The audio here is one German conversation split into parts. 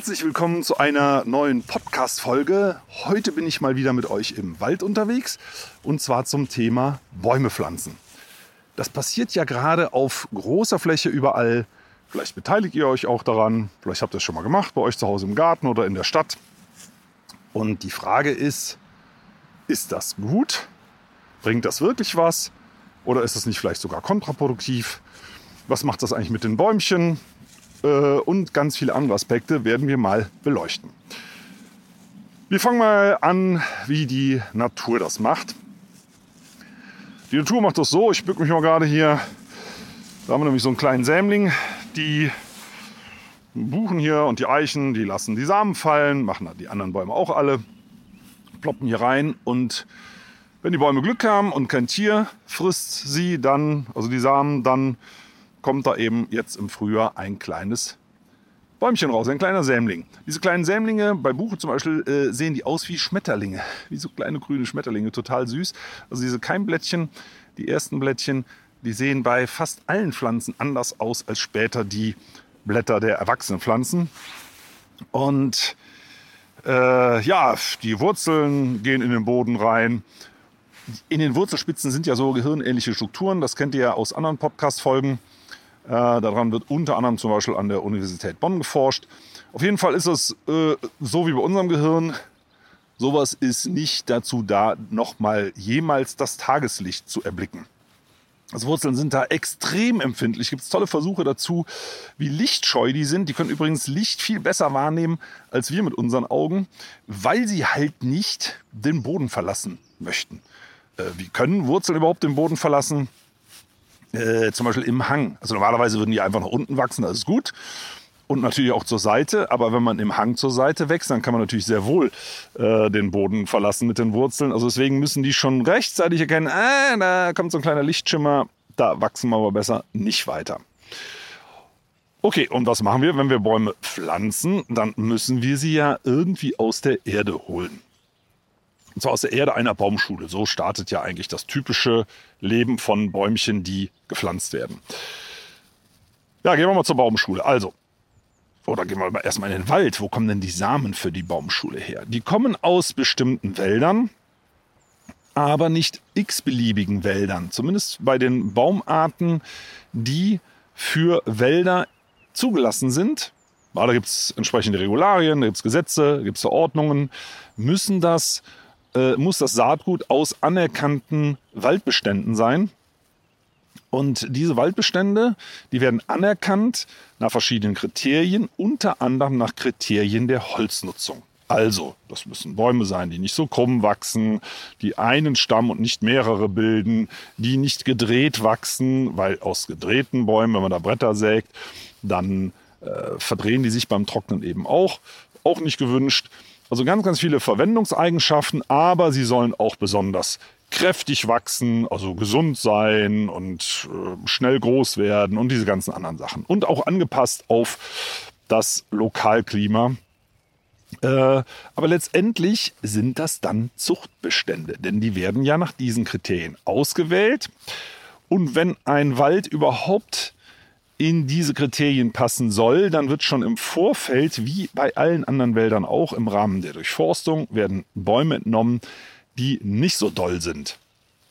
Herzlich willkommen zu einer neuen Podcast-Folge. Heute bin ich mal wieder mit euch im Wald unterwegs und zwar zum Thema Bäume pflanzen. Das passiert ja gerade auf großer Fläche überall. Vielleicht beteiligt ihr euch auch daran. Vielleicht habt ihr es schon mal gemacht bei euch zu Hause im Garten oder in der Stadt. Und die Frage ist, ist das gut? Bringt das wirklich was? Oder ist es nicht vielleicht sogar kontraproduktiv? Was macht das eigentlich mit den Bäumchen? Äh, und ganz viele andere Aspekte werden wir mal beleuchten. Wir fangen mal an, wie die Natur das macht. Die Natur macht das so, ich bücke mich mal gerade hier. Da haben wir nämlich so einen kleinen Sämling. Die Buchen hier und die Eichen, die lassen die Samen fallen, machen die anderen Bäume auch alle, ploppen hier rein und wenn die Bäume Glück haben und kein Tier frisst sie dann, also die Samen, dann kommt da eben jetzt im Frühjahr ein kleines Bäumchen raus, ein kleiner Sämling. Diese kleinen Sämlinge, bei Buche zum Beispiel, äh, sehen die aus wie Schmetterlinge, wie so kleine grüne Schmetterlinge, total süß. Also diese Keimblättchen, die ersten Blättchen, die sehen bei fast allen Pflanzen anders aus als später die Blätter der erwachsenen Pflanzen. Und äh, ja, die Wurzeln gehen in den Boden rein. In den Wurzelspitzen sind ja so gehirnähnliche Strukturen, das kennt ihr ja aus anderen Podcast-Folgen. Äh, daran wird unter anderem zum Beispiel an der Universität Bonn geforscht. Auf jeden Fall ist es äh, so wie bei unserem Gehirn. Sowas ist nicht dazu da, nochmal jemals das Tageslicht zu erblicken. Also Wurzeln sind da extrem empfindlich. Gibt es tolle Versuche dazu, wie lichtscheu die sind. Die können übrigens Licht viel besser wahrnehmen als wir mit unseren Augen, weil sie halt nicht den Boden verlassen möchten. Äh, wie können Wurzeln überhaupt den Boden verlassen? Äh, zum Beispiel im Hang. Also normalerweise würden die einfach nach unten wachsen, das ist gut. Und natürlich auch zur Seite. Aber wenn man im Hang zur Seite wächst, dann kann man natürlich sehr wohl äh, den Boden verlassen mit den Wurzeln. Also deswegen müssen die schon rechtzeitig erkennen, ah, da kommt so ein kleiner Lichtschimmer, da wachsen wir aber besser nicht weiter. Okay, und was machen wir, wenn wir Bäume pflanzen? Dann müssen wir sie ja irgendwie aus der Erde holen. Und zwar aus der Erde einer Baumschule. So startet ja eigentlich das typische Leben von Bäumchen, die gepflanzt werden. Ja, gehen wir mal zur Baumschule. Also, oder gehen wir mal erstmal in den Wald. Wo kommen denn die Samen für die Baumschule her? Die kommen aus bestimmten Wäldern, aber nicht x-beliebigen Wäldern. Zumindest bei den Baumarten, die für Wälder zugelassen sind. da gibt es entsprechende Regularien, da gibt es Gesetze, da gibt es Verordnungen, müssen das äh, muss das Saatgut aus anerkannten Waldbeständen sein. Und diese Waldbestände, die werden anerkannt nach verschiedenen Kriterien, unter anderem nach Kriterien der Holznutzung. Also, das müssen Bäume sein, die nicht so krumm wachsen, die einen Stamm und nicht mehrere bilden, die nicht gedreht wachsen, weil aus gedrehten Bäumen, wenn man da Bretter sägt, dann äh, verdrehen die sich beim Trocknen eben auch. Auch nicht gewünscht. Also ganz, ganz viele Verwendungseigenschaften, aber sie sollen auch besonders kräftig wachsen, also gesund sein und äh, schnell groß werden und diese ganzen anderen Sachen. Und auch angepasst auf das Lokalklima. Äh, aber letztendlich sind das dann Zuchtbestände, denn die werden ja nach diesen Kriterien ausgewählt. Und wenn ein Wald überhaupt in diese Kriterien passen soll, dann wird schon im Vorfeld, wie bei allen anderen Wäldern auch, im Rahmen der Durchforstung, werden Bäume entnommen, die nicht so doll sind.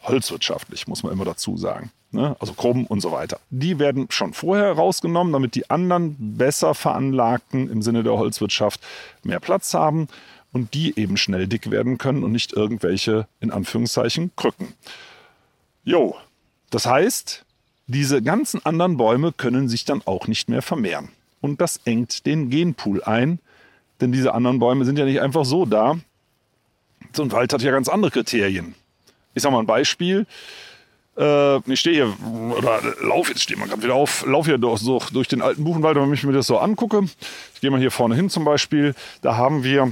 Holzwirtschaftlich, muss man immer dazu sagen. Ne? Also krumm und so weiter. Die werden schon vorher rausgenommen, damit die anderen besser veranlagten im Sinne der Holzwirtschaft mehr Platz haben und die eben schnell dick werden können und nicht irgendwelche, in Anführungszeichen, Krücken. Jo, das heißt, diese ganzen anderen Bäume können sich dann auch nicht mehr vermehren. Und das engt den Genpool ein, denn diese anderen Bäume sind ja nicht einfach so da. So ein Wald hat ja ganz andere Kriterien. Ich sage mal ein Beispiel. Äh, ich stehe hier, oder laufe, jetzt stehen wir gerade wieder auf, laufe hier durch, durch den alten Buchenwald, wenn ich mir das so angucke. Ich gehe mal hier vorne hin zum Beispiel. Da haben wir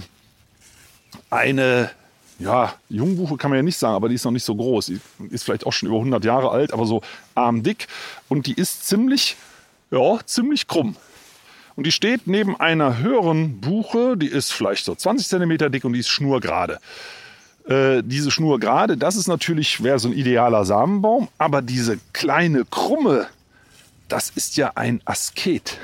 eine, ja, Jungbuche kann man ja nicht sagen, aber die ist noch nicht so groß. Die ist vielleicht auch schon über 100 Jahre alt, aber so armdick. Und die ist ziemlich, ja, ziemlich krumm. Und die steht neben einer höheren Buche, die ist vielleicht so 20 cm dick und die ist schnurgerade. Äh, diese Schnur gerade, das ist natürlich, wäre so ein idealer Samenbaum, aber diese kleine Krumme, das ist ja ein Asket.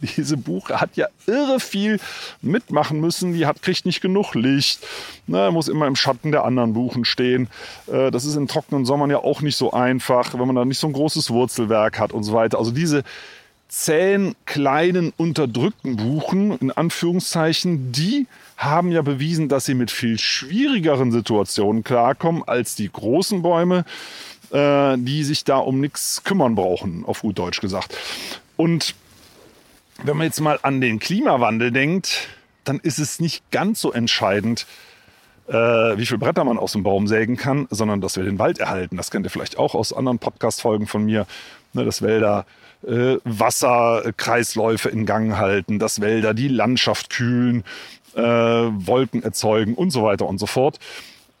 Diese Buche hat ja irre viel mitmachen müssen. Die hat, kriegt nicht genug Licht. Ne, muss immer im Schatten der anderen Buchen stehen. Äh, das ist in trockenen Sommern ja auch nicht so einfach, wenn man da nicht so ein großes Wurzelwerk hat und so weiter. Also diese zähen, kleinen, unterdrückten Buchen, in Anführungszeichen, die haben ja bewiesen, dass sie mit viel schwierigeren Situationen klarkommen als die großen Bäume, äh, die sich da um nichts kümmern brauchen, auf gut Deutsch gesagt. Und wenn man jetzt mal an den Klimawandel denkt, dann ist es nicht ganz so entscheidend, äh, wie viel Bretter man aus dem Baum sägen kann, sondern dass wir den Wald erhalten. Das kennt ihr vielleicht auch aus anderen Podcast-Folgen von mir, ne, dass Wälder äh, Wasserkreisläufe in Gang halten, dass Wälder die Landschaft kühlen, äh, Wolken erzeugen und so weiter und so fort.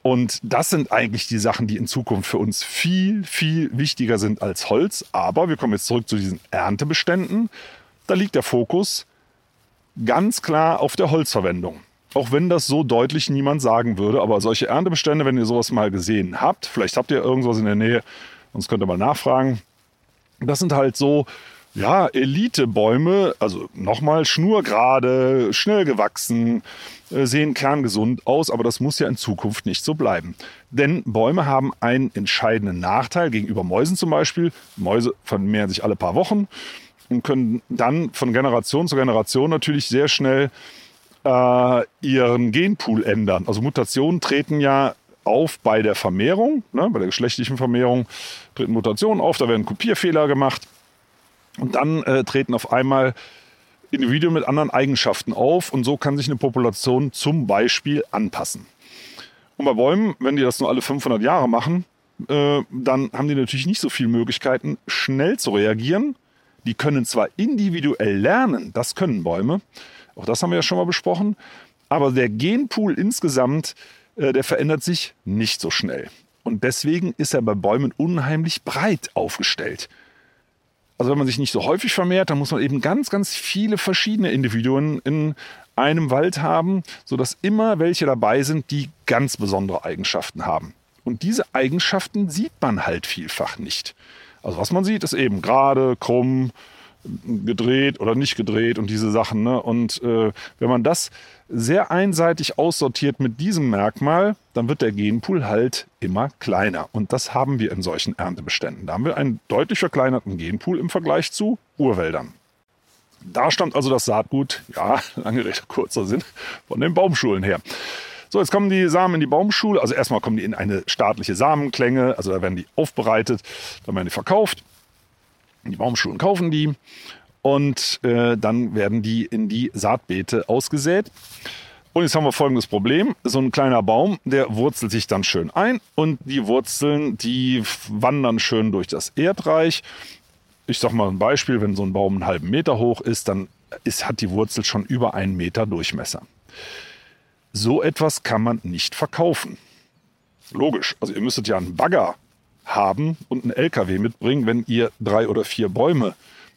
Und das sind eigentlich die Sachen, die in Zukunft für uns viel, viel wichtiger sind als Holz. Aber wir kommen jetzt zurück zu diesen Erntebeständen. Da liegt der Fokus ganz klar auf der Holzverwendung. Auch wenn das so deutlich niemand sagen würde, aber solche Erntebestände, wenn ihr sowas mal gesehen habt, vielleicht habt ihr irgendwas in der Nähe, sonst könnt ihr mal nachfragen, das sind halt so, ja, Elitebäume, also nochmal schnurgerade, schnell gewachsen, äh, sehen kerngesund aus, aber das muss ja in Zukunft nicht so bleiben. Denn Bäume haben einen entscheidenden Nachteil gegenüber Mäusen zum Beispiel. Mäuse vermehren sich alle paar Wochen und können dann von Generation zu Generation natürlich sehr schnell äh, ihren Genpool ändern. Also Mutationen treten ja auf bei der Vermehrung, ne, bei der geschlechtlichen Vermehrung treten Mutationen auf, da werden Kopierfehler gemacht und dann äh, treten auf einmal Individuen mit anderen Eigenschaften auf und so kann sich eine Population zum Beispiel anpassen. Und bei Bäumen, wenn die das nur alle 500 Jahre machen, äh, dann haben die natürlich nicht so viele Möglichkeiten, schnell zu reagieren. Die können zwar individuell lernen, das können Bäume, auch das haben wir ja schon mal besprochen, aber der Genpool insgesamt äh, der verändert sich nicht so schnell. Und deswegen ist er bei Bäumen unheimlich breit aufgestellt. Also wenn man sich nicht so häufig vermehrt, dann muss man eben ganz, ganz viele verschiedene Individuen in einem Wald haben, sodass immer welche dabei sind, die ganz besondere Eigenschaften haben. Und diese Eigenschaften sieht man halt vielfach nicht. Also was man sieht, ist eben gerade, krumm, gedreht oder nicht gedreht und diese Sachen. Ne? Und äh, wenn man das sehr einseitig aussortiert mit diesem Merkmal, dann wird der Genpool halt immer kleiner. Und das haben wir in solchen Erntebeständen. Da haben wir einen deutlich verkleinerten Genpool im Vergleich zu Urwäldern. Da stammt also das Saatgut, ja, lange Rede, kurzer Sinn, von den Baumschulen her. So, jetzt kommen die Samen in die Baumschule. Also erstmal kommen die in eine staatliche Samenklänge. Also da werden die aufbereitet, dann werden die verkauft. Die Baumschulen kaufen die und äh, dann werden die in die Saatbeete ausgesät. Und jetzt haben wir folgendes Problem. So ein kleiner Baum, der wurzelt sich dann schön ein und die Wurzeln, die wandern schön durch das Erdreich. Ich sage mal ein Beispiel, wenn so ein Baum einen halben Meter hoch ist, dann ist, hat die Wurzel schon über einen Meter Durchmesser. So etwas kann man nicht verkaufen. Logisch. Also ihr müsstet ja einen Bagger haben und einen LKW mitbringen, wenn ihr drei oder vier Bäume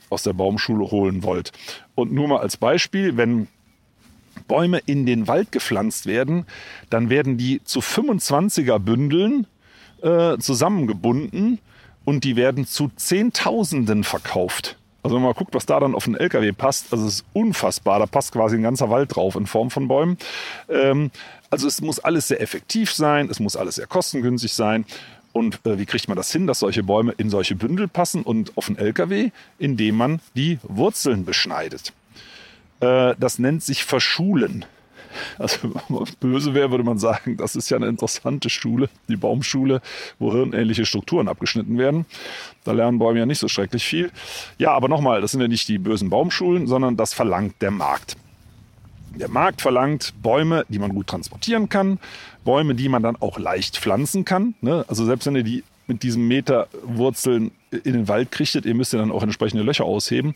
aus der Baumschule holen wollt. Und nur mal als Beispiel, wenn Bäume in den Wald gepflanzt werden, dann werden die zu 25er Bündeln äh, zusammengebunden und die werden zu Zehntausenden verkauft. Also wenn man mal guckt, was da dann auf den LKW passt, also es ist unfassbar. Da passt quasi ein ganzer Wald drauf in Form von Bäumen. Ähm, also es muss alles sehr effektiv sein, es muss alles sehr kostengünstig sein. Und äh, wie kriegt man das hin, dass solche Bäume in solche Bündel passen und auf einen LKW, indem man die Wurzeln beschneidet. Äh, das nennt sich Verschulen. Also böse wäre, würde man sagen, das ist ja eine interessante Schule, die Baumschule, wo hirnähnliche Strukturen abgeschnitten werden. Da lernen Bäume ja nicht so schrecklich viel. Ja, aber nochmal, das sind ja nicht die bösen Baumschulen, sondern das verlangt der Markt. Der Markt verlangt Bäume, die man gut transportieren kann, Bäume, die man dann auch leicht pflanzen kann. Ne? Also selbst wenn ihr die mit diesem Meter Wurzeln in den Wald kriechtet, ihr müsst ja dann auch entsprechende Löcher ausheben.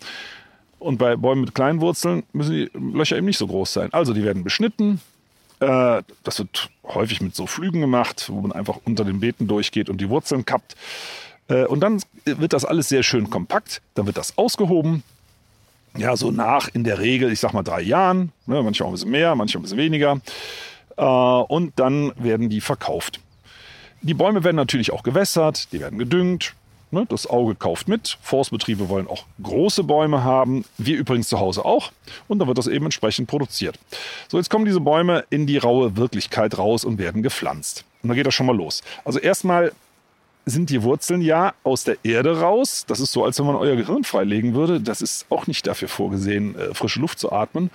Und bei Bäumen mit kleinen Wurzeln müssen die Löcher eben nicht so groß sein. Also die werden beschnitten. Äh, das wird häufig mit so Flügen gemacht, wo man einfach unter den Beeten durchgeht und die Wurzeln kappt. Äh, und dann wird das alles sehr schön kompakt. Dann wird das ausgehoben. Ja, so nach in der Regel, ich sag mal drei Jahren. Ne, manchmal auch ein bisschen mehr, manchmal ein bisschen weniger. Äh, und dann werden die verkauft. Die Bäume werden natürlich auch gewässert, die werden gedüngt. Ne, das Auge kauft mit. Forstbetriebe wollen auch große Bäume haben. Wir übrigens zu Hause auch. Und dann wird das eben entsprechend produziert. So, jetzt kommen diese Bäume in die raue Wirklichkeit raus und werden gepflanzt. Und da geht das schon mal los. Also erstmal sind die Wurzeln ja aus der Erde raus. Das ist so, als wenn man euer Gehirn freilegen würde. Das ist auch nicht dafür vorgesehen, äh, frische Luft zu atmen.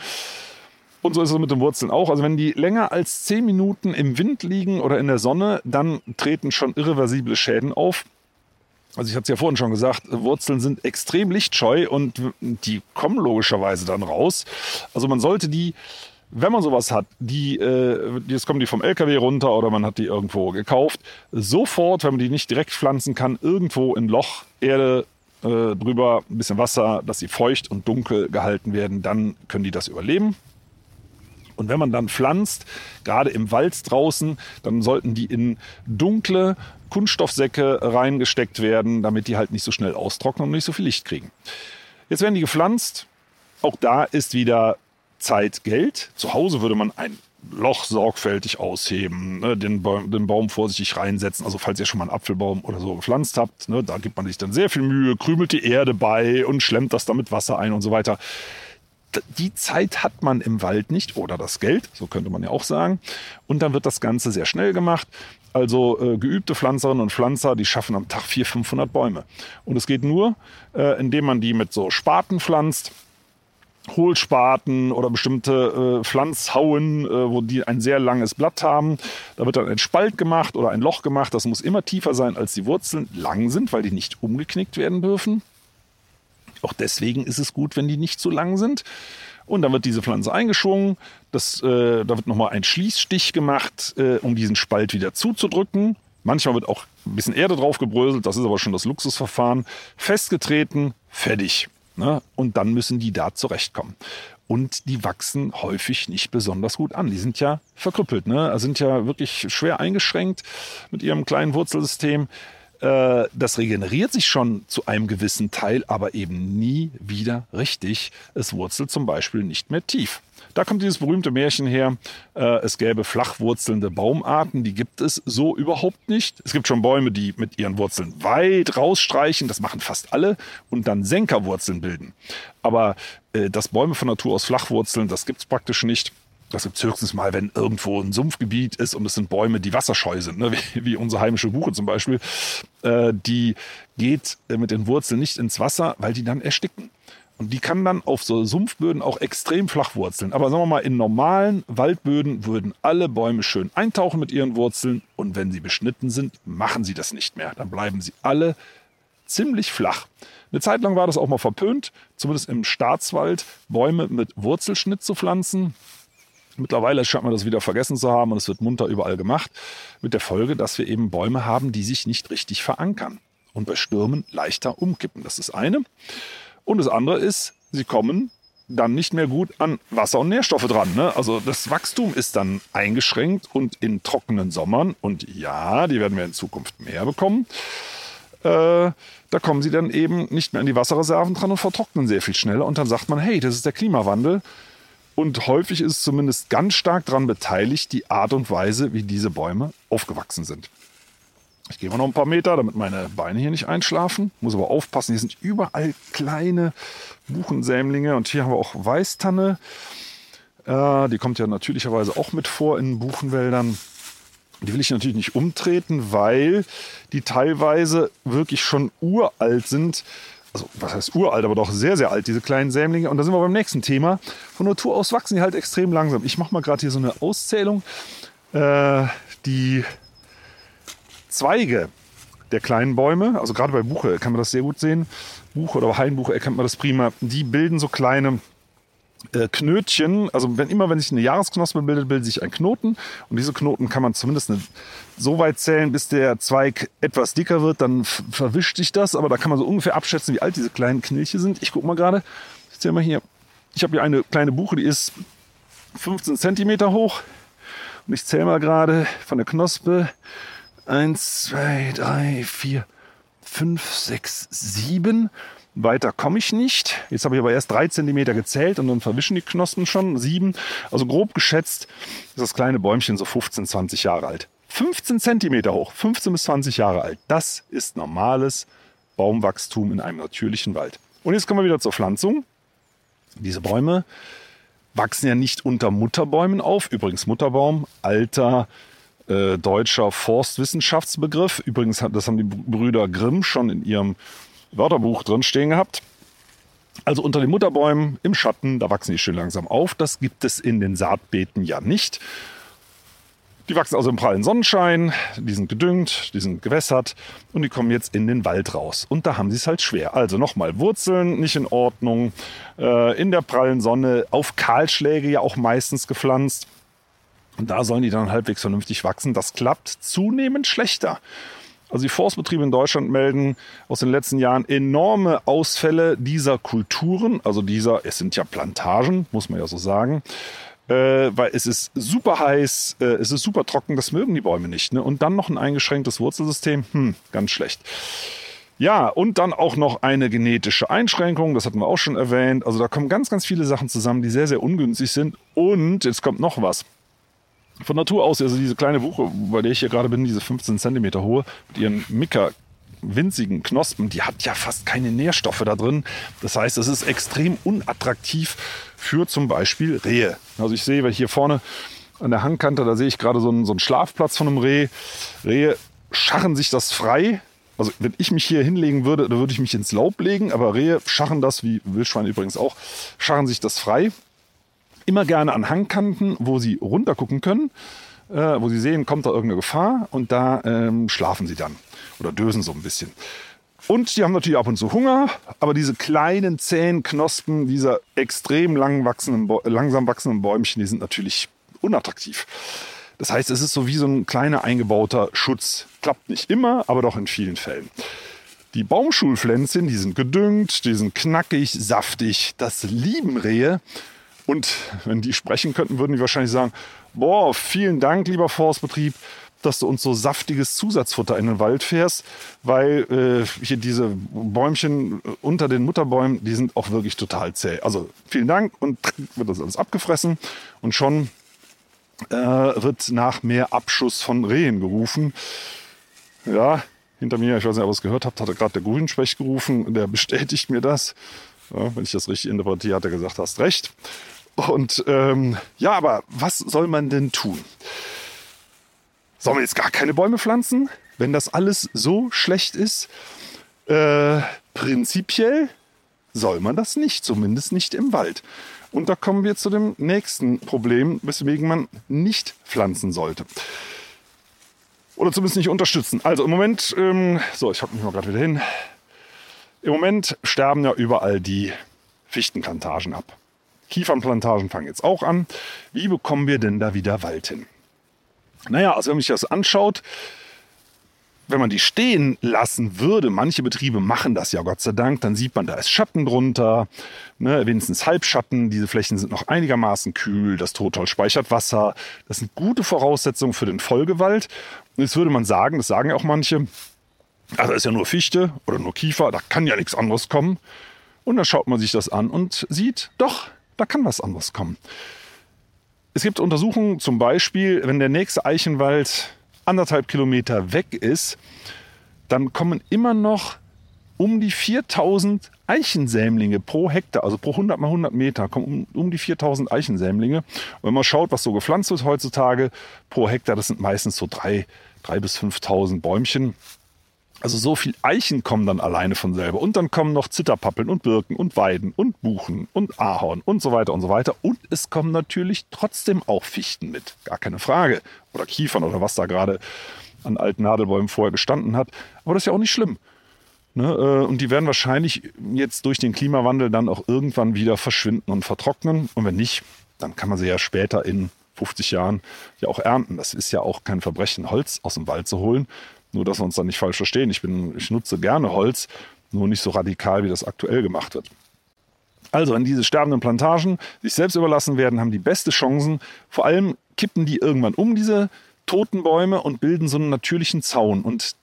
Und so ist es mit den Wurzeln auch. Also wenn die länger als zehn Minuten im Wind liegen oder in der Sonne, dann treten schon irreversible Schäden auf. Also ich hatte es ja vorhin schon gesagt, Wurzeln sind extrem lichtscheu und die kommen logischerweise dann raus. Also man sollte die, wenn man sowas hat, die, äh, jetzt kommen die vom LKW runter oder man hat die irgendwo gekauft, sofort, wenn man die nicht direkt pflanzen kann, irgendwo in Loch, Erde, äh, drüber, ein bisschen Wasser, dass sie feucht und dunkel gehalten werden, dann können die das überleben. Und wenn man dann pflanzt, gerade im Wald draußen, dann sollten die in dunkle Kunststoffsäcke reingesteckt werden, damit die halt nicht so schnell austrocknen und nicht so viel Licht kriegen. Jetzt werden die gepflanzt. Auch da ist wieder Zeit Geld. Zu Hause würde man ein Loch sorgfältig ausheben, ne, den, Baum, den, Baum vorsichtig reinsetzen. Also falls ihr schon mal einen Apfelbaum oder so gepflanzt habt, ne, da gibt man sich dann sehr viel Mühe, krümelt die Erde bei und schlemmt das damit Wasser ein und so weiter die Zeit hat man im Wald nicht oder das Geld, so könnte man ja auch sagen. Und dann wird das Ganze sehr schnell gemacht. Also äh, geübte Pflanzerinnen und Pflanzer, die schaffen am Tag 400, 500 Bäume. Und es geht nur, äh, indem man die mit so Spaten pflanzt. Hohlspaten oder bestimmte äh, Pflanzhauen, äh, wo die ein sehr langes Blatt haben. Da wird dann ein Spalt gemacht oder ein Loch gemacht. Das muss immer tiefer sein, als die Wurzeln lang sind, weil die nicht umgeknickt werden dürfen. Auch deswegen ist es gut, wenn die nicht so lang sind. Und dann wird diese Pflanze eingeschwungen. Das, äh, da wird nochmal ein Schließstich gemacht, äh, um diesen Spalt wieder zuzudrücken. Manchmal wird auch ein bisschen Erde drauf gebröselt, das ist aber schon das Luxusverfahren. Festgetreten, fertig. Ne? Und dann müssen die da zurechtkommen. Und die wachsen häufig nicht besonders gut an. Die sind ja verkrüppelt, ne? Also sind ja wirklich schwer eingeschränkt mit ihrem kleinen Wurzelsystem. Äh, das regeneriert sich schon zu einem gewissen Teil, aber eben nie wieder richtig. Es wurzelt zum Beispiel nicht mehr tief. Da kommt dieses berühmte Märchen her, äh, es gäbe flachwurzelnde Baumarten, die gibt es so überhaupt nicht. Es gibt schon Bäume, die mit ihren Wurzeln weit rausstreichen, das machen fast alle, und dann Senkerwurzeln bilden. Aber äh, dass Bäume von Natur aus flachwurzeln, das gibt es praktisch nicht. Das gibt es höchstens mal, wenn irgendwo ein Sumpfgebiet ist und es sind Bäume, die wasserscheu sind, ne? wie, wie unsere heimische Buche zum Beispiel. Äh, die geht äh, mit den Wurzeln nicht ins Wasser, weil die dann ersticken. Und die kann dann auf so Sumpfböden auch extrem flach wurzeln. Aber sagen wir mal, in normalen Waldböden würden alle Bäume schön eintauchen mit ihren Wurzeln. Und wenn sie beschnitten sind, machen sie das nicht mehr. Dann bleiben sie alle ziemlich flach. Eine Zeit lang war das auch mal verpönt, zumindest im Staatswald, Bäume mit Wurzelschnitt zu pflanzen. Mittlerweile scheint man das wieder vergessen zu haben und es wird munter überall gemacht. Mit der Folge, dass wir eben Bäume haben, die sich nicht richtig verankern und bei Stürmen leichter umkippen. Das ist eine. Und das andere ist, sie kommen dann nicht mehr gut an Wasser und Nährstoffe dran. Ne? Also das Wachstum ist dann eingeschränkt und in trockenen Sommern, und ja, die werden wir in Zukunft mehr bekommen, äh, da kommen sie dann eben nicht mehr an die Wasserreserven dran und vertrocknen sehr viel schneller. Und dann sagt man, hey, das ist der Klimawandel. Und häufig ist zumindest ganz stark daran beteiligt, die Art und Weise, wie diese Bäume aufgewachsen sind. Ich gehe mal noch ein paar Meter, damit meine Beine hier nicht einschlafen. Muss aber aufpassen, hier sind überall kleine Buchensämlinge und hier haben wir auch Weißtanne. Äh, die kommt ja natürlicherweise auch mit vor in Buchenwäldern. Die will ich natürlich nicht umtreten, weil die teilweise wirklich schon uralt sind also was heißt uralt, aber doch sehr, sehr alt, diese kleinen Sämlinge. Und da sind wir beim nächsten Thema. Von Natur aus wachsen die halt extrem langsam. Ich mache mal gerade hier so eine Auszählung. Äh, die Zweige der kleinen Bäume, also gerade bei Buche kann man das sehr gut sehen. Buche oder Hainbuche erkennt man das prima. Die bilden so kleine Knötchen, also wenn immer wenn sich eine Jahresknospe bildet, bildet sich ein Knoten. Und diese Knoten kann man zumindest so weit zählen, bis der Zweig etwas dicker wird, dann verwischt sich das, aber da kann man so ungefähr abschätzen, wie alt diese kleinen Knilche sind. Ich guck mal gerade, ich zähle mal hier, ich habe hier eine kleine Buche, die ist 15 Zentimeter hoch. Und ich zähle mal gerade von der Knospe. 1, 2, 3, 4, 5, 6, 7 weiter komme ich nicht. Jetzt habe ich aber erst drei Zentimeter gezählt und dann verwischen die Knospen schon sieben. Also grob geschätzt ist das kleine Bäumchen so 15, 20 Jahre alt. 15 Zentimeter hoch, 15 bis 20 Jahre alt. Das ist normales Baumwachstum in einem natürlichen Wald. Und jetzt kommen wir wieder zur Pflanzung. Diese Bäume wachsen ja nicht unter Mutterbäumen auf. Übrigens Mutterbaum, alter äh, deutscher Forstwissenschaftsbegriff. Übrigens, das haben die Brüder Grimm schon in ihrem Wörterbuch drin stehen gehabt. Also unter den Mutterbäumen im Schatten, da wachsen die schön langsam auf. Das gibt es in den Saatbeeten ja nicht. Die wachsen also im prallen Sonnenschein, die sind gedüngt, die sind gewässert und die kommen jetzt in den Wald raus. Und da haben sie es halt schwer. Also nochmal, Wurzeln nicht in Ordnung, äh, in der prallen Sonne, auf Kahlschläge ja auch meistens gepflanzt. Und da sollen die dann halbwegs vernünftig wachsen. Das klappt zunehmend schlechter. Also die Forstbetriebe in Deutschland melden aus den letzten Jahren enorme Ausfälle dieser Kulturen, also dieser, es sind ja Plantagen, muss man ja so sagen, äh, weil es ist super heiß, äh, es ist super trocken, das mögen die Bäume nicht. Ne? Und dann noch ein eingeschränktes Wurzelsystem, hm, ganz schlecht. Ja, und dann auch noch eine genetische Einschränkung, das hatten wir auch schon erwähnt. Also da kommen ganz, ganz viele Sachen zusammen, die sehr, sehr ungünstig sind. Und jetzt kommt noch was von Natur aus, also diese kleine Buche, bei der ich hier gerade bin, diese 15 Zentimeter hohe, mit ihren Mika winzigen Knospen, die hat ja fast keine Nährstoffe da drin. Das heißt, es ist extrem unattraktiv für zum Beispiel Rehe. Also ich sehe, ich hier vorne an der Hangkante, da sehe ich gerade so einen, so einen Schlafplatz von einem Reh. Rehe scharren sich das frei. Also wenn ich mich hier hinlegen würde, dann würde ich mich ins Laub legen, aber Rehe scharren das, wie Wildschweine übrigens auch, scharren sich das frei immer gerne an Hangkanten, wo sie runtergucken können, äh, wo sie sehen, kommt da irgendeine Gefahr und da ähm, schlafen sie dann oder dösen so ein bisschen. Und die haben natürlich ab und zu Hunger, aber diese kleinen zähen Knospen dieser extrem lang wachsenden, langsam wachsenden Bäumchen, die sind natürlich unattraktiv. Das heißt, es ist so wie so ein kleiner eingebauter Schutz. Klappt nicht immer, aber doch in vielen Fällen. Die Baumschulpflänzchen, die sind gedüngt, die sind knackig, saftig. Das lieben Rehe. Und wenn die sprechen könnten, würden die wahrscheinlich sagen, boah, vielen Dank, lieber Forstbetrieb, dass du uns so saftiges Zusatzfutter in den Wald fährst, weil äh, hier diese Bäumchen unter den Mutterbäumen, die sind auch wirklich total zäh. Also vielen Dank und wird das alles abgefressen und schon äh, wird nach mehr Abschuss von Rehen gerufen. Ja, hinter mir, ich weiß nicht, ob ihr es gehört habt, hatte gerade der Grünspecht gerufen, der bestätigt mir das. Ja, wenn ich das richtig interpretiere, hat er gesagt, hast recht. Und ähm, ja, aber was soll man denn tun? Sollen wir jetzt gar keine Bäume pflanzen, wenn das alles so schlecht ist? Äh, prinzipiell soll man das nicht, zumindest nicht im Wald. Und da kommen wir zu dem nächsten Problem, weswegen man nicht pflanzen sollte. Oder zumindest nicht unterstützen. Also im Moment, ähm, so, ich hocke mich mal gerade wieder hin. Im Moment sterben ja überall die Fichtenplantagen ab. Kiefernplantagen fangen jetzt auch an. Wie bekommen wir denn da wieder Wald hin? Naja, also wenn man sich das anschaut, wenn man die stehen lassen würde, manche Betriebe machen das ja Gott sei Dank, dann sieht man, da ist Schatten drunter, ne, wenigstens Halbschatten, diese Flächen sind noch einigermaßen kühl, das Totholz speichert Wasser, das sind gute Voraussetzungen für den Folgewald. Und jetzt würde man sagen, das sagen ja auch manche, also ist ja nur Fichte oder nur Kiefer, da kann ja nichts anderes kommen. Und dann schaut man sich das an und sieht, doch, da kann was anderes kommen. Es gibt Untersuchungen zum Beispiel, wenn der nächste Eichenwald anderthalb Kilometer weg ist, dann kommen immer noch um die 4000 Eichensämlinge pro Hektar, also pro 100 mal 100 Meter, kommen um, um die 4000 Eichensämlinge. Und wenn man schaut, was so gepflanzt wird heutzutage pro Hektar, das sind meistens so 3.000 bis 5.000 Bäumchen. Also so viel Eichen kommen dann alleine von selber. Und dann kommen noch Zitterpappeln und Birken und Weiden und Buchen und Ahorn und so weiter und so weiter. Und es kommen natürlich trotzdem auch Fichten mit. Gar keine Frage. Oder Kiefern oder was da gerade an alten Nadelbäumen vorher gestanden hat. Aber das ist ja auch nicht schlimm. Ne, äh, und die werden wahrscheinlich jetzt durch den Klimawandel dann auch irgendwann wieder verschwinden und vertrocknen. Und wenn nicht, dann kann man sie ja später in 50 Jahren ja auch ernten. Das ist ja auch kein Verbrechen, Holz aus dem Wald zu holen. Nur, dass wir uns da nicht falsch verstehen. Ich, bin, ich nutze gerne Holz, nur nicht so radikal, wie das aktuell gemacht wird. Also, wenn diese sterbenden Plantagen sich selbst überlassen werden, haben die beste Chancen. Vor allem kippen die irgendwann um, diese toten Bäume, und bilden so einen natürlichen Zaun. Und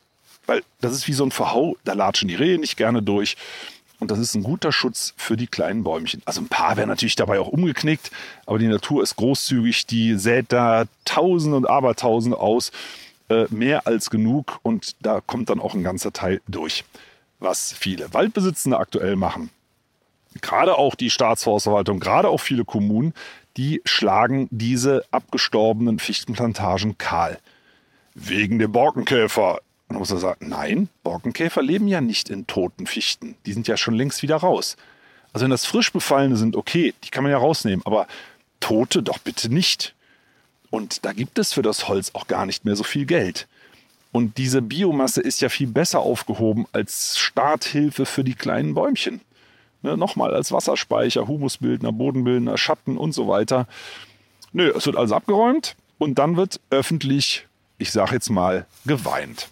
weil das ist wie so ein Verhau, da latschen die Rehe nicht gerne durch. Und das ist ein guter Schutz für die kleinen Bäumchen. Also ein paar werden natürlich dabei auch umgeknickt, aber die Natur ist großzügig, die sät da Tausende und Abertausende aus, äh, mehr als genug und da kommt dann auch ein ganzer Teil durch. Was viele Waldbesitzende aktuell machen, gerade auch die Staatsforstverwaltung, gerade auch viele Kommunen, die schlagen diese abgestorbenen Fichtenplantagen kahl. Wegen der Borkenkäfer. Und dann muss man sagen, nein, Borkenkäfer leben ja nicht in toten Fichten. Die sind ja schon längst wieder raus. Also wenn das frisch befallene sind, okay, die kann man ja rausnehmen, aber tote doch bitte nicht. Und da gibt es für das Holz auch gar nicht mehr so viel Geld. Und diese Biomasse ist ja viel besser aufgehoben als Starthilfe für die kleinen Bäumchen. Ne, Nochmal als Wasserspeicher, Humusbildner, Bodenbildner, Schatten und so weiter. Nö, es wird also abgeräumt und dann wird öffentlich, ich sage jetzt mal, geweint.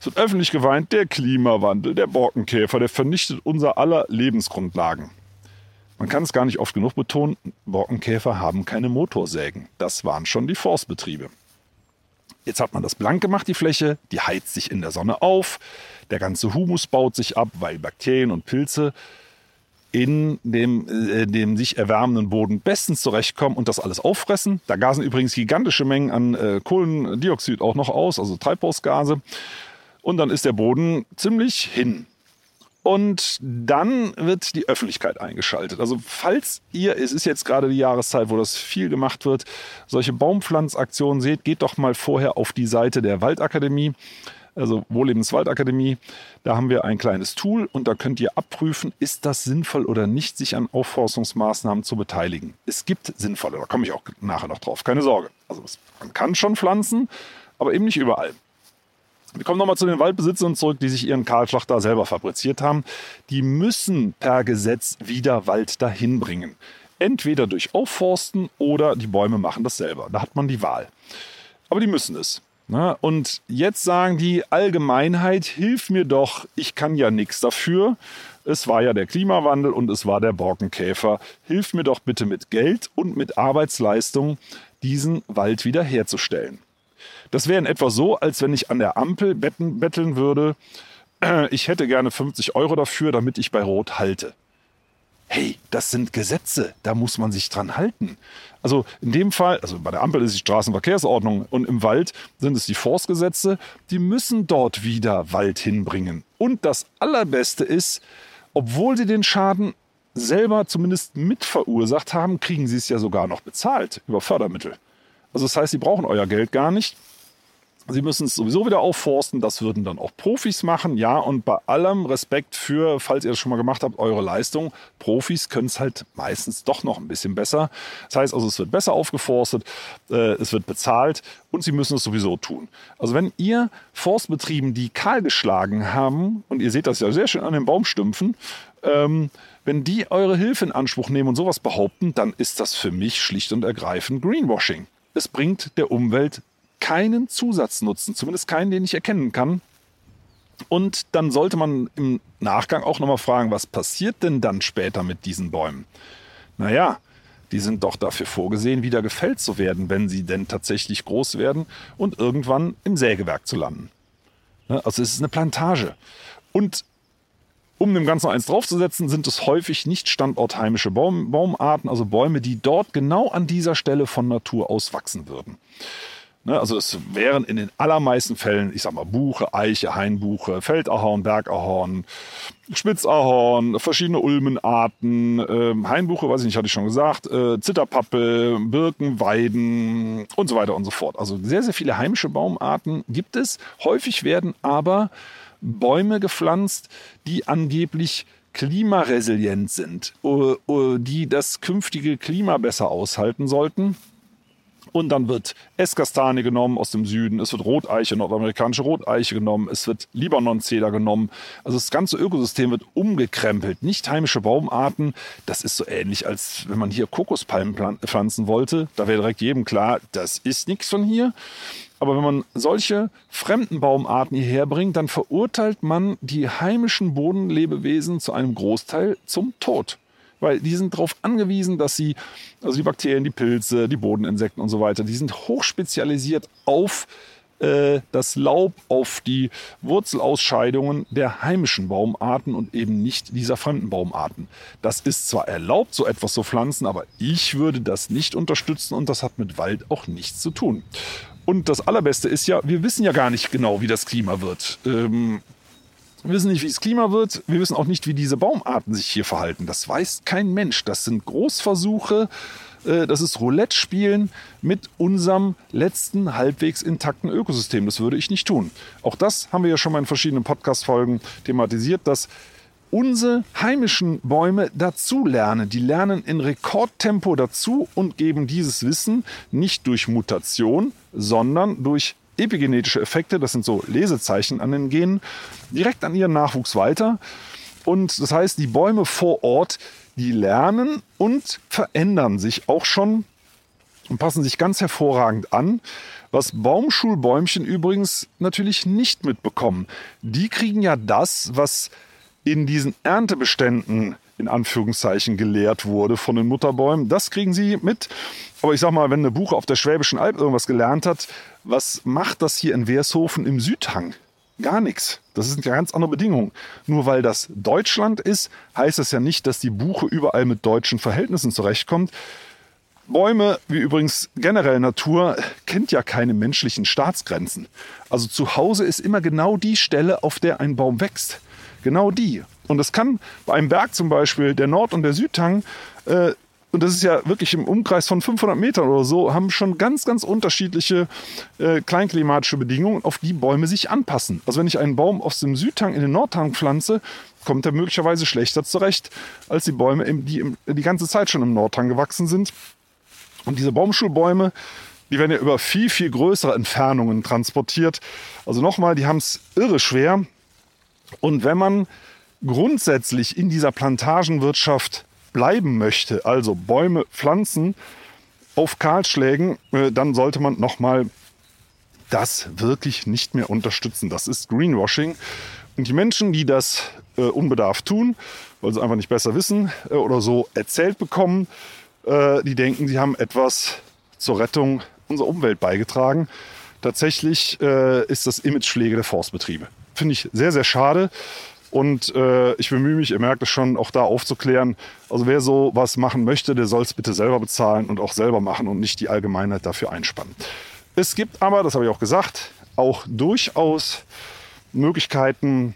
Es wird öffentlich geweint, der Klimawandel, der Borkenkäfer, der vernichtet unser aller Lebensgrundlagen. Man kann es gar nicht oft genug betonen, Borkenkäfer haben keine Motorsägen. Das waren schon die Forstbetriebe. Jetzt hat man das blank gemacht, die Fläche, die heizt sich in der Sonne auf, der ganze Humus baut sich ab, weil Bakterien und Pilze in dem, äh, dem sich erwärmenden Boden bestens zurechtkommen und das alles auffressen. Da gasen übrigens gigantische Mengen an äh, Kohlendioxid auch noch aus, also Treibhausgase. Und dann ist der Boden ziemlich hin. Und dann wird die Öffentlichkeit eingeschaltet. Also falls ihr, es ist jetzt gerade die Jahreszeit, wo das viel gemacht wird, solche Baumpflanzaktionen seht, geht doch mal vorher auf die Seite der Waldakademie, also Wohllebenswaldakademie. Da haben wir ein kleines Tool und da könnt ihr abprüfen, ist das sinnvoll oder nicht, sich an Aufforstungsmaßnahmen zu beteiligen. Es gibt sinnvolle, da komme ich auch nachher noch drauf, keine Sorge. Also man kann schon pflanzen, aber eben nicht überall. Wir kommen nochmal zu den Waldbesitzern zurück, die sich ihren Kahlschlag da selber fabriziert haben. Die müssen per Gesetz wieder Wald dahin bringen. Entweder durch Aufforsten oder die Bäume machen das selber. Da hat man die Wahl. Aber die müssen es. Ne? Und jetzt sagen die Allgemeinheit, hilf mir doch, ich kann ja nichts dafür. Es war ja der Klimawandel und es war der Borkenkäfer. Hilf mir doch bitte mit Geld und mit Arbeitsleistung, diesen Wald wiederherzustellen. Das wäre in etwa so, als wenn ich an der Ampel betten, betteln würde, äh, ich hätte gerne 50 Euro dafür, damit ich bei Rot halte. Hey, das sind Gesetze, da muss man sich dran halten. Also in dem Fall, also bei der Ampel ist die Straßenverkehrsordnung und im Wald sind es die Forstgesetze, die müssen dort wieder Wald hinbringen. Und das Allerbeste ist, obwohl sie den Schaden selber zumindest mit verursacht haben, kriegen sie es ja sogar noch bezahlt über Fördermittel. Also das heißt, sie brauchen euer Geld gar nicht. Sie müssen es sowieso wieder aufforsten. Das würden dann auch Profis machen. Ja, und bei allem Respekt für, falls ihr das schon mal gemacht habt, eure Leistung. Profis können es halt meistens doch noch ein bisschen besser. Das heißt also, es wird besser aufgeforstet, äh, es wird bezahlt und sie müssen es sowieso tun. Also wenn ihr Forstbetrieben, die kahl geschlagen haben, und ihr seht das ja sehr schön an den Baumstümpfen, ähm, wenn die eure Hilfe in Anspruch nehmen und sowas behaupten, dann ist das für mich schlicht und ergreifend Greenwashing. Es bringt der Umwelt keinen Zusatznutzen, zumindest keinen, den ich erkennen kann. Und dann sollte man im Nachgang auch nochmal fragen, was passiert denn dann später mit diesen Bäumen? Naja, die sind doch dafür vorgesehen, wieder gefällt zu werden, wenn sie denn tatsächlich groß werden und irgendwann im Sägewerk zu landen. Ne, also es ist eine Plantage. Und um dem Ganzen eins draufzusetzen, sind es häufig nicht standortheimische Baum, Baumarten, also Bäume, die dort genau an dieser Stelle von Natur aus wachsen würden. Ne, also es wären in den allermeisten Fällen, ich sag mal, Buche, Eiche, Hainbuche, Feldahorn, Bergahorn, Spitzahorn, verschiedene Ulmenarten, äh, Hainbuche, weiß ich nicht, hatte ich schon gesagt, äh, Zitterpappe, Birken, Weiden und so weiter und so fort. Also sehr, sehr viele heimische Baumarten gibt es. Häufig werden aber Bäume gepflanzt, die angeblich klimaresilient sind, die das künftige Klima besser aushalten sollten. Und dann wird Esskastanie genommen aus dem Süden, es wird Roteiche, nordamerikanische Roteiche genommen, es wird Libanon-Zeder genommen. Also das ganze Ökosystem wird umgekrempelt. Nicht heimische Baumarten, das ist so ähnlich, als wenn man hier Kokospalmen pflanzen wollte. Da wäre direkt jedem klar, das ist nichts von hier. Aber wenn man solche fremden Baumarten hierher bringt, dann verurteilt man die heimischen Bodenlebewesen zu einem Großteil zum Tod weil die sind darauf angewiesen, dass sie, also die Bakterien, die Pilze, die Bodeninsekten und so weiter, die sind hochspezialisiert auf äh, das Laub, auf die Wurzelausscheidungen der heimischen Baumarten und eben nicht dieser fremden Baumarten. Das ist zwar erlaubt, so etwas zu pflanzen, aber ich würde das nicht unterstützen und das hat mit Wald auch nichts zu tun. Und das Allerbeste ist ja, wir wissen ja gar nicht genau, wie das Klima wird. Ähm, wir wissen nicht, wie das Klima wird. Wir wissen auch nicht, wie diese Baumarten sich hier verhalten. Das weiß kein Mensch. Das sind Großversuche. Äh, das ist Roulette spielen mit unserem letzten halbwegs intakten Ökosystem. Das würde ich nicht tun. Auch das haben wir ja schon mal in verschiedenen Podcast-Folgen thematisiert, dass unsere heimischen Bäume dazu lernen. Die lernen in Rekordtempo dazu und geben dieses Wissen nicht durch Mutation, sondern durch epigenetische Effekte, das sind so Lesezeichen an den Genen, direkt an ihren Nachwuchs weiter. Und das heißt, die Bäume vor Ort, die lernen und verändern sich auch schon und passen sich ganz hervorragend an. Was Baumschulbäumchen übrigens natürlich nicht mitbekommen. Die kriegen ja das, was in diesen Erntebeständen in Anführungszeichen gelehrt wurde von den Mutterbäumen. Das kriegen sie mit. Aber ich sag mal, wenn eine Buche auf der Schwäbischen Alb irgendwas gelernt hat, was macht das hier in Wershofen im Südhang? Gar nichts. Das sind ja ganz andere Bedingungen. Nur weil das Deutschland ist, heißt das ja nicht, dass die Buche überall mit deutschen Verhältnissen zurechtkommt. Bäume, wie übrigens generell Natur, kennt ja keine menschlichen Staatsgrenzen. Also zu Hause ist immer genau die Stelle, auf der ein Baum wächst. Genau die. Und es kann bei einem Berg zum Beispiel, der Nord- und der Südhang, äh, und das ist ja wirklich im Umkreis von 500 Metern oder so, haben schon ganz, ganz unterschiedliche äh, kleinklimatische Bedingungen, auf die Bäume sich anpassen. Also wenn ich einen Baum aus dem Südhang in den Nordhang pflanze, kommt er möglicherweise schlechter zurecht als die Bäume, die im, die ganze Zeit schon im Nordhang gewachsen sind. Und diese Baumschulbäume, die werden ja über viel, viel größere Entfernungen transportiert. Also nochmal, die haben es irre schwer. Und wenn man grundsätzlich in dieser Plantagenwirtschaft bleiben möchte, also Bäume pflanzen auf Kahlschlägen, äh, dann sollte man nochmal das wirklich nicht mehr unterstützen. Das ist Greenwashing. Und die Menschen, die das äh, unbedarft tun, weil sie einfach nicht besser wissen äh, oder so erzählt bekommen, äh, die denken, sie haben etwas zur Rettung unserer Umwelt beigetragen. Tatsächlich äh, ist das Image-Schläge der Forstbetriebe. Finde ich sehr, sehr schade. Und äh, ich bemühe mich, ihr merkt es schon, auch da aufzuklären. Also wer so was machen möchte, der soll es bitte selber bezahlen und auch selber machen und nicht die Allgemeinheit dafür einspannen. Es gibt aber, das habe ich auch gesagt, auch durchaus Möglichkeiten,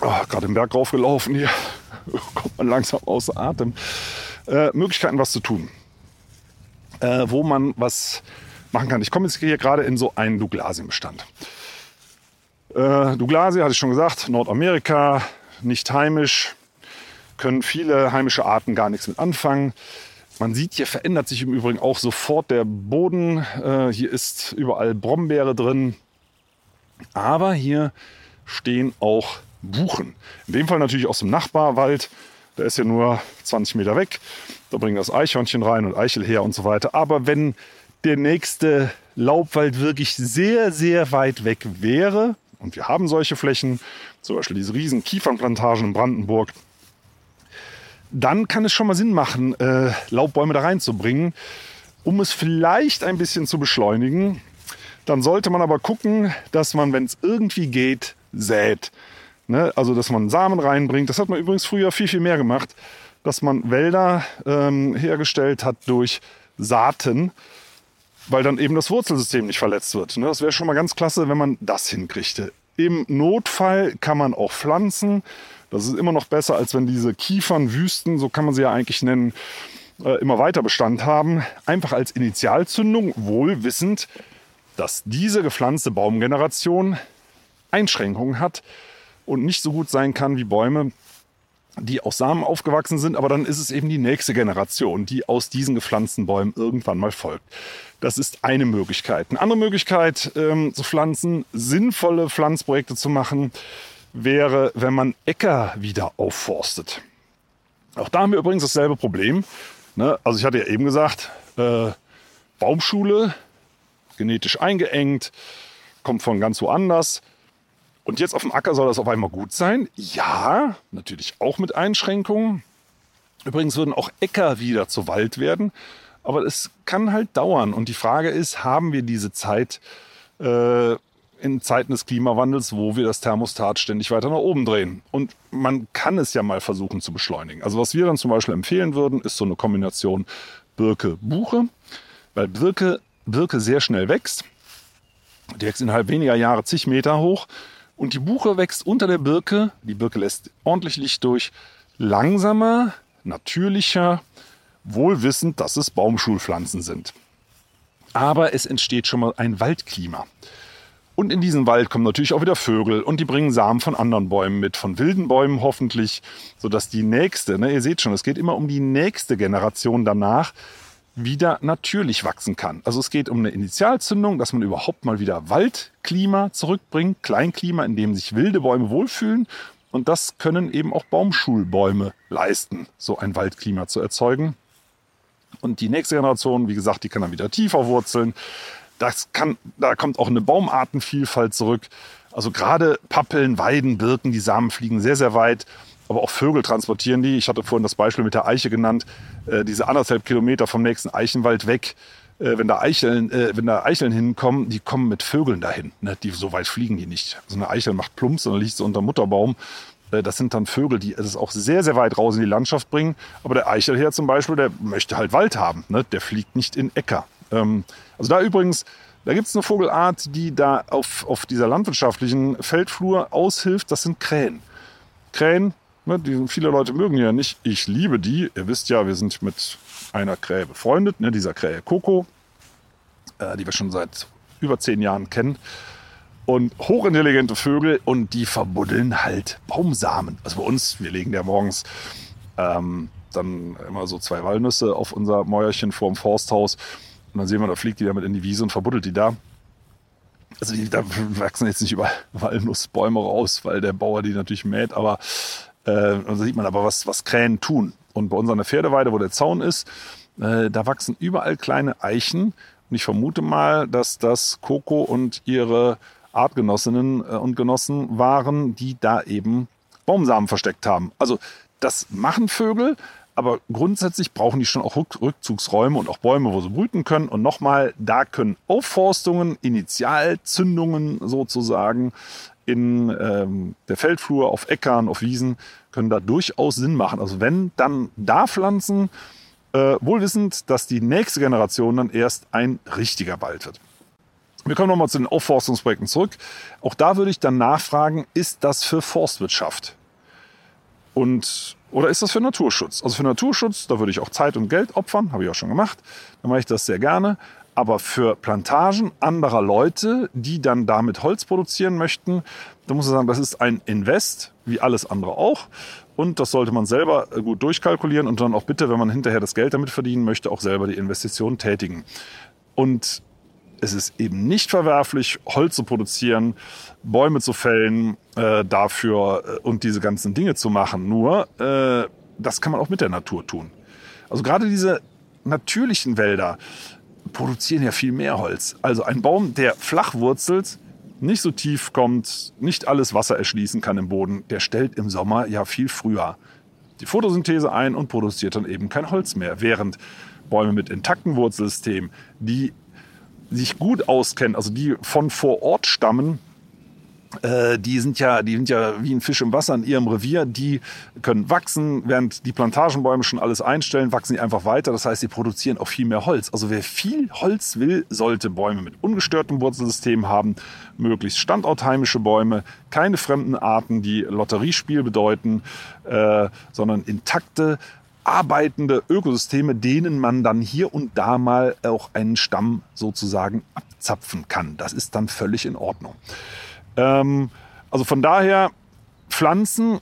oh, gerade im Berg raufgelaufen hier, kommt man langsam außer Atem, äh, Möglichkeiten, was zu tun. Äh, wo man was machen kann. Ich komme jetzt hier gerade in so einen Douglasienbestand. Äh, Douglasie, hatte ich schon gesagt, Nordamerika, nicht heimisch, können viele heimische Arten gar nichts mit anfangen. Man sieht, hier verändert sich im Übrigen auch sofort der Boden. Äh, hier ist überall Brombeere drin. Aber hier stehen auch Buchen. In dem Fall natürlich aus dem Nachbarwald. Der ist ja nur 20 Meter weg. Da bringen das Eichhörnchen rein und Eichel her und so weiter. Aber wenn der nächste Laubwald wirklich sehr, sehr weit weg wäre, und wir haben solche Flächen, zum Beispiel diese riesen Kiefernplantagen in Brandenburg, dann kann es schon mal Sinn machen, äh, Laubbäume da reinzubringen, um es vielleicht ein bisschen zu beschleunigen. Dann sollte man aber gucken, dass man, wenn es irgendwie geht, sät. Ne? Also, dass man Samen reinbringt. Das hat man übrigens früher viel, viel mehr gemacht, dass man Wälder ähm, hergestellt hat durch Saaten weil dann eben das Wurzelsystem nicht verletzt wird. Ne? Das wäre schon mal ganz klasse, wenn man das hinkriegte. Im Notfall kann man auch pflanzen. Das ist immer noch besser, als wenn diese Kiefernwüsten, so kann man sie ja eigentlich nennen, äh, immer weiter Bestand haben. Einfach als Initialzündung, wohl wissend, dass diese gepflanzte Baumgeneration Einschränkungen hat und nicht so gut sein kann wie Bäume, die aus Samen aufgewachsen sind, aber dann ist es eben die nächste Generation, die aus diesen gepflanzten Bäumen irgendwann mal folgt. Das ist eine Möglichkeit. Eine andere Möglichkeit ähm, zu pflanzen, sinnvolle Pflanzprojekte zu machen, wäre, wenn man Äcker wieder aufforstet. Auch da haben wir übrigens dasselbe Problem. Ne? Also ich hatte ja eben gesagt, äh, Baumschule, genetisch eingeengt, kommt von ganz woanders. Und jetzt auf dem Acker soll das auf einmal gut sein? Ja, natürlich auch mit Einschränkungen. Übrigens würden auch Äcker wieder zu Wald werden. Aber es kann halt dauern. Und die Frage ist, haben wir diese Zeit äh, in Zeiten des Klimawandels, wo wir das Thermostat ständig weiter nach oben drehen? Und man kann es ja mal versuchen zu beschleunigen. Also was wir dann zum Beispiel empfehlen würden, ist so eine Kombination Birke-Buche, weil Birke, Birke sehr schnell wächst. Die wächst innerhalb weniger Jahre zig Meter hoch. Und die Buche wächst unter der Birke. Die Birke lässt ordentlich Licht durch. Langsamer, natürlicher, wohl wissend, dass es Baumschulpflanzen sind. Aber es entsteht schon mal ein Waldklima. Und in diesen Wald kommen natürlich auch wieder Vögel und die bringen Samen von anderen Bäumen mit, von wilden Bäumen hoffentlich, sodass die nächste, ne, ihr seht schon, es geht immer um die nächste Generation danach, wieder natürlich wachsen kann. Also es geht um eine Initialzündung, dass man überhaupt mal wieder Waldklima zurückbringt, Kleinklima, in dem sich wilde Bäume wohlfühlen. Und das können eben auch Baumschulbäume leisten, so ein Waldklima zu erzeugen. Und die nächste Generation, wie gesagt, die kann dann wieder tiefer wurzeln. Das kann, da kommt auch eine Baumartenvielfalt zurück. Also gerade Pappeln, Weiden, Birken, die Samen fliegen sehr, sehr weit aber auch Vögel transportieren die. Ich hatte vorhin das Beispiel mit der Eiche genannt. Äh, diese anderthalb Kilometer vom nächsten Eichenwald weg, äh, wenn, da Eicheln, äh, wenn da Eicheln hinkommen, die kommen mit Vögeln dahin. Ne? Die, so weit fliegen die nicht. So eine Eichel macht Plumps und dann liegt sie unter Mutterbaum. Äh, das sind dann Vögel, die es auch sehr, sehr weit raus in die Landschaft bringen. Aber der Eichelherr zum Beispiel, der möchte halt Wald haben. Ne? Der fliegt nicht in Äcker. Ähm, also da übrigens, da gibt es eine Vogelart, die da auf, auf dieser landwirtschaftlichen Feldflur aushilft. Das sind Krähen. Krähen Ne, die, viele Leute mögen ja nicht. Ich liebe die. Ihr wisst ja, wir sind mit einer Krähe befreundet, ne, dieser Krähe Coco, äh, die wir schon seit über zehn Jahren kennen. Und hochintelligente Vögel und die verbuddeln halt Baumsamen. Also bei uns, wir legen ja morgens ähm, dann immer so zwei Walnüsse auf unser Mäuerchen vorm Forsthaus. Und dann sehen wir, da fliegt die damit in die Wiese und verbuddelt die da. Also die, da wachsen jetzt nicht über Walnussbäume raus, weil der Bauer die natürlich mäht, aber äh, und da sieht man aber, was, was Krähen tun. Und bei uns an der Pferdeweide, wo der Zaun ist, äh, da wachsen überall kleine Eichen. Und ich vermute mal, dass das Coco und ihre Artgenossinnen äh, und Genossen waren, die da eben Baumsamen versteckt haben. Also das machen Vögel, aber grundsätzlich brauchen die schon auch Rückzugsräume und auch Bäume, wo sie brüten können. Und nochmal, da können Aufforstungen, Initialzündungen sozusagen in ähm, der Feldflur, auf Äckern, auf Wiesen, können da durchaus Sinn machen. Also wenn, dann da pflanzen, äh, wohlwissend, dass die nächste Generation dann erst ein richtiger Wald wird. Wir kommen nochmal zu den Aufforstungsprojekten zurück. Auch da würde ich dann nachfragen, ist das für Forstwirtschaft? Und, oder ist das für Naturschutz? Also für Naturschutz, da würde ich auch Zeit und Geld opfern, habe ich auch schon gemacht. Dann mache ich das sehr gerne. Aber für Plantagen anderer Leute, die dann damit Holz produzieren möchten, da muss man sagen, das ist ein Invest, wie alles andere auch. Und das sollte man selber gut durchkalkulieren und dann auch bitte, wenn man hinterher das Geld damit verdienen möchte, auch selber die Investition tätigen. Und es ist eben nicht verwerflich, Holz zu produzieren, Bäume zu fällen, äh, dafür äh, und diese ganzen Dinge zu machen. Nur, äh, das kann man auch mit der Natur tun. Also gerade diese natürlichen Wälder, produzieren ja viel mehr Holz. Also ein Baum, der flach wurzelt, nicht so tief kommt, nicht alles Wasser erschließen kann im Boden, der stellt im Sommer ja viel früher die Photosynthese ein und produziert dann eben kein Holz mehr. Während Bäume mit intakten Wurzelsystemen, die sich gut auskennen, also die von vor Ort stammen, äh, die sind ja, die sind ja wie ein Fisch im Wasser in ihrem Revier. Die können wachsen, während die Plantagenbäume schon alles einstellen, wachsen die einfach weiter. Das heißt, sie produzieren auch viel mehr Holz. Also wer viel Holz will, sollte Bäume mit ungestörtem Wurzelsystem haben, möglichst standortheimische Bäume, keine fremden Arten, die Lotteriespiel bedeuten, äh, sondern intakte, arbeitende Ökosysteme, denen man dann hier und da mal auch einen Stamm sozusagen abzapfen kann. Das ist dann völlig in Ordnung. Ähm, also von daher, Pflanzen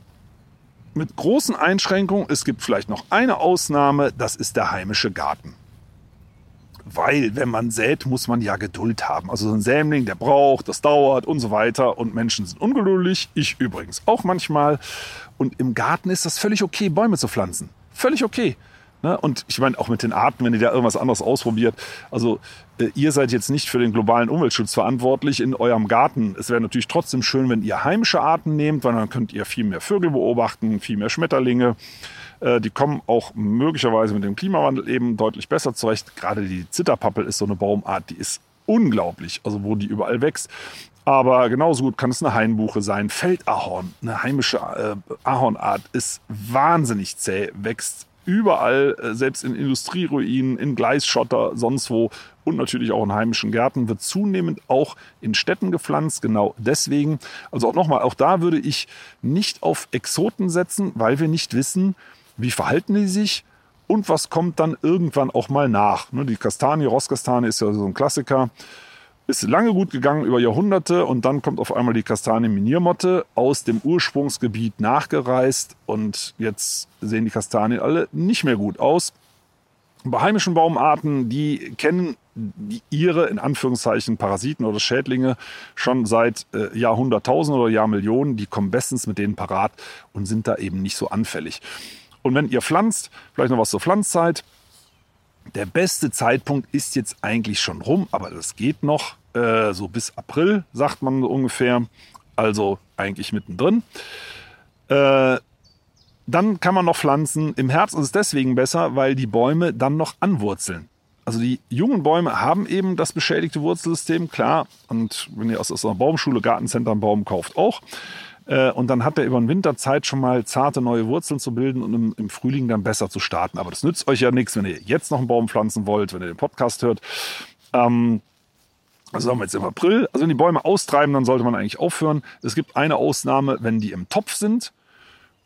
mit großen Einschränkungen. Es gibt vielleicht noch eine Ausnahme, das ist der heimische Garten. Weil, wenn man sät, muss man ja Geduld haben. Also so ein Sämling, der braucht, das dauert und so weiter. Und Menschen sind ungeduldig. Ich übrigens auch manchmal. Und im Garten ist das völlig okay, Bäume zu pflanzen. Völlig okay. Ne? Und ich meine, auch mit den Arten, wenn ihr da irgendwas anderes ausprobiert. Also äh, ihr seid jetzt nicht für den globalen Umweltschutz verantwortlich in eurem Garten. Es wäre natürlich trotzdem schön, wenn ihr heimische Arten nehmt, weil dann könnt ihr viel mehr Vögel beobachten, viel mehr Schmetterlinge. Äh, die kommen auch möglicherweise mit dem Klimawandel eben deutlich besser zurecht. Gerade die Zitterpappel ist so eine Baumart, die ist unglaublich, also wo die überall wächst. Aber genauso gut kann es eine Hainbuche sein. Feldahorn, eine heimische äh, Ahornart, ist wahnsinnig zäh, wächst überall, äh, selbst in Industrieruinen, in Gleisschotter, sonst wo und natürlich auch in heimischen Gärten, wird zunehmend auch in Städten gepflanzt. Genau deswegen. Also auch nochmal, auch da würde ich nicht auf Exoten setzen, weil wir nicht wissen, wie verhalten die sich und was kommt dann irgendwann auch mal nach. Ne, die Kastanie, Rosskastanie ist ja so ein Klassiker. Ist lange gut gegangen über Jahrhunderte und dann kommt auf einmal die Kastanie-Miniermotte aus dem Ursprungsgebiet nachgereist und jetzt sehen die Kastanien alle nicht mehr gut aus. Bei heimischen Baumarten, die kennen die ihre, in Anführungszeichen, Parasiten oder Schädlinge schon seit äh, Jahrhunderttausenden oder Jahrmillionen. Die kommen bestens mit denen parat und sind da eben nicht so anfällig. Und wenn ihr pflanzt, vielleicht noch was zur Pflanzzeit, der beste Zeitpunkt ist jetzt eigentlich schon rum, aber das geht noch. Äh, so bis April, sagt man so ungefähr. Also eigentlich mittendrin. Äh, dann kann man noch pflanzen. Im Herbst ist es deswegen besser, weil die Bäume dann noch anwurzeln. Also die jungen Bäume haben eben das beschädigte Wurzelsystem, klar. Und wenn ihr aus, aus einer Baumschule, Gartencenter einen Baum kauft, auch. Äh, und dann hat er über den Winter Zeit schon mal zarte neue Wurzeln zu bilden und im, im, Frühling dann besser zu starten. Aber das nützt euch ja nichts, wenn ihr jetzt noch einen Baum pflanzen wollt, wenn ihr den Podcast hört. Ähm, also haben wir jetzt im April. Also wenn die Bäume austreiben, dann sollte man eigentlich aufhören. Es gibt eine Ausnahme, wenn die im Topf sind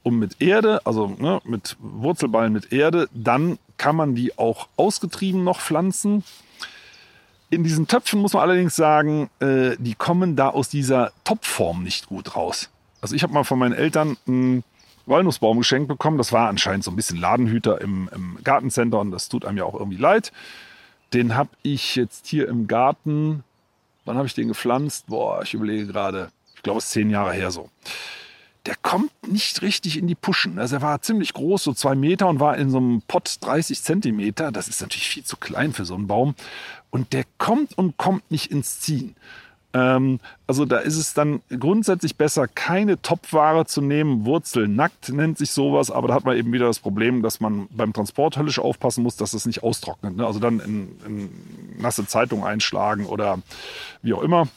und mit Erde, also ne, mit Wurzelballen mit Erde, dann kann man die auch ausgetrieben noch pflanzen. In diesen Töpfen muss man allerdings sagen, äh, die kommen da aus dieser Topfform nicht gut raus. Also ich habe mal von meinen Eltern einen Walnussbaum geschenkt bekommen. Das war anscheinend so ein bisschen Ladenhüter im, im Gartencenter und das tut einem ja auch irgendwie leid. Den habe ich jetzt hier im Garten, wann habe ich den gepflanzt? Boah, ich überlege gerade, ich glaube es ist zehn Jahre her so. Der kommt nicht richtig in die Puschen. Also er war ziemlich groß, so zwei Meter und war in so einem Pott 30 Zentimeter. Das ist natürlich viel zu klein für so einen Baum. Und der kommt und kommt nicht ins Ziehen. Ähm, also da ist es dann grundsätzlich besser, keine Topware zu nehmen. Wurzelnackt nennt sich sowas, aber da hat man eben wieder das Problem, dass man beim Transport höllisch aufpassen muss, dass es nicht austrocknet. Ne? Also dann in, in nasse Zeitung einschlagen oder wie auch immer.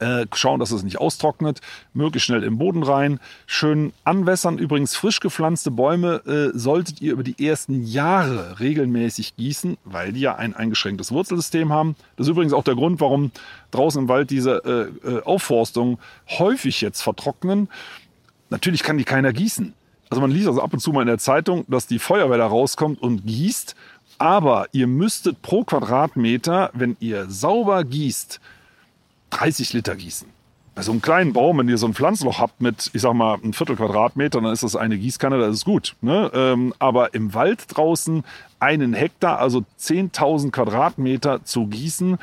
Äh, schauen, dass es nicht austrocknet, möglichst schnell im Boden rein, schön anwässern. Übrigens frisch gepflanzte Bäume äh, solltet ihr über die ersten Jahre regelmäßig gießen, weil die ja ein eingeschränktes Wurzelsystem haben. Das ist übrigens auch der Grund, warum draußen im Wald diese äh, äh Aufforstung häufig jetzt vertrocknen. Natürlich kann die keiner gießen. Also man liest also ab und zu mal in der Zeitung, dass die Feuerwehr da rauskommt und gießt. Aber ihr müsstet pro Quadratmeter, wenn ihr sauber gießt, 30 Liter gießen. Bei so einem kleinen Baum, wenn ihr so ein Pflanzloch habt mit, ich sag mal, ein Viertel Quadratmeter, dann ist das eine Gießkanne, das ist gut. Ne? Ähm, aber im Wald draußen einen Hektar, also 10.000 Quadratmeter zu gießen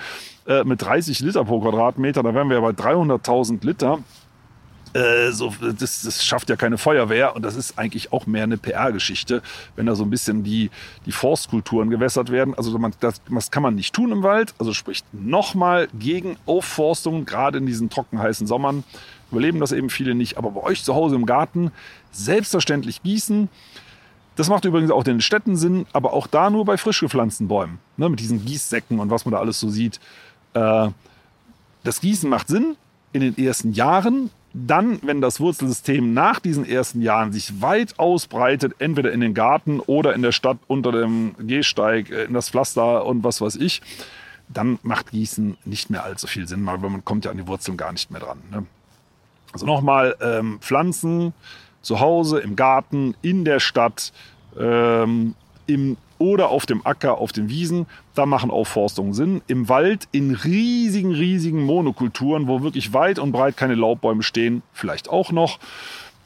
äh, mit 30 Liter pro Quadratmeter, da wären wir ja bei 300.000 Liter. Äh, so, das, das schafft ja keine Feuerwehr und das ist eigentlich auch mehr eine PR-Geschichte, wenn da so ein bisschen die, die Forstkulturen gewässert werden. Also man, das, das kann man nicht tun im Wald. Also spricht nochmal gegen Aufforstung, gerade in diesen trocken heißen Sommern. Überleben das eben viele nicht. Aber bei euch zu Hause im Garten selbstverständlich gießen. Das macht übrigens auch den Städten Sinn, aber auch da nur bei frisch gepflanzten Bäumen. Ne, mit diesen Gießsäcken und was man da alles so sieht. Äh, das Gießen macht Sinn in den ersten Jahren, dann, wenn das Wurzelsystem nach diesen ersten Jahren sich weit ausbreitet, entweder in den Garten oder in der Stadt unter dem Gehsteig, äh, in das Pflaster und was weiß ich, dann macht Gießen nicht mehr allzu viel Sinn, weil man kommt ja an die Wurzeln gar nicht mehr dran. Ne? Also nochmal, ähm, Pflanzen zu Hause, im Garten, in der Stadt, ähm, im oder auf dem Acker, auf den Wiesen. Da machen Aufforstungen Sinn. Im Wald in riesigen, riesigen Monokulturen, wo wirklich weit und breit keine Laubbäume stehen, vielleicht auch noch.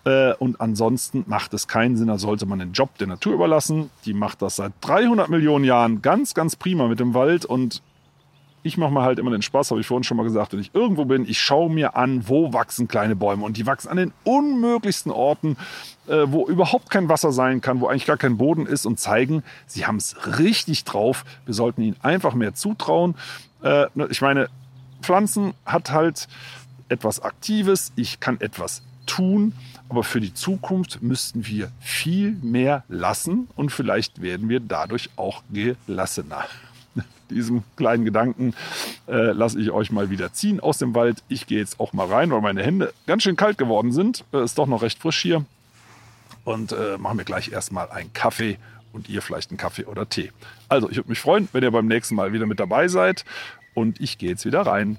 Äh, und ansonsten macht es keinen Sinn, da sollte man den Job der Natur überlassen. Die macht das seit 300 Millionen Jahren ganz, ganz prima mit dem Wald und ich mache mir halt immer den Spaß, habe ich vorhin schon mal gesagt, wenn ich irgendwo bin, ich schaue mir an, wo wachsen kleine Bäume. Und die wachsen an den unmöglichsten Orten, äh, wo überhaupt kein Wasser sein kann, wo eigentlich gar kein Boden ist und zeigen, sie haben es richtig drauf. Wir sollten ihnen einfach mehr zutrauen. Äh, ne, ich meine, Pflanzen hat halt etwas Aktives, ich kann etwas tun, aber für die Zukunft müssten wir viel mehr lassen und vielleicht werden wir dadurch auch gelassener diesem kleinen Gedanken äh, lasse ich euch mal wieder ziehen aus dem Wald. Ich gehe jetzt auch mal rein, weil meine Hände ganz schön kalt geworden sind. Äh, ist doch noch recht frisch hier. Und äh, mache mir gleich erstmal einen Kaffee und ihr vielleicht einen Kaffee oder Tee. Also, ich würde mich freuen, wenn ihr beim nächsten Mal wieder mit dabei seid. Und ich gehe jetzt wieder rein.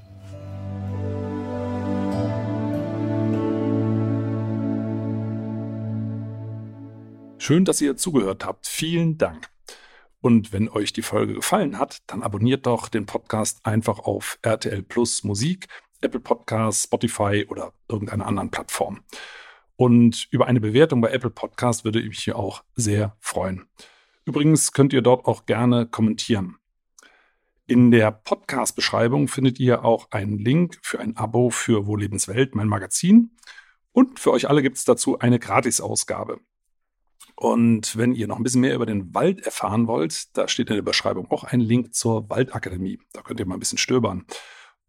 Schön, dass ihr zugehört habt. Vielen Dank. Und wenn euch die Folge gefallen hat, dann abonniert doch den Podcast einfach auf RTL Plus Musik, Apple Podcasts, Spotify oder irgendeiner anderen Plattform. Und über eine Bewertung bei Apple Podcast würde ich mich hier auch sehr freuen. Übrigens könnt ihr dort auch gerne kommentieren. In der Podcast-Beschreibung findet ihr auch einen Link für ein Abo für Wo Lebenswelt, mein Magazin. Und für euch alle gibt es dazu eine Gratisausgabe. Und wenn ihr noch ein bisschen mehr über den Wald erfahren wollt, da steht in der Beschreibung auch ein Link zur Waldakademie. Da könnt ihr mal ein bisschen stöbern.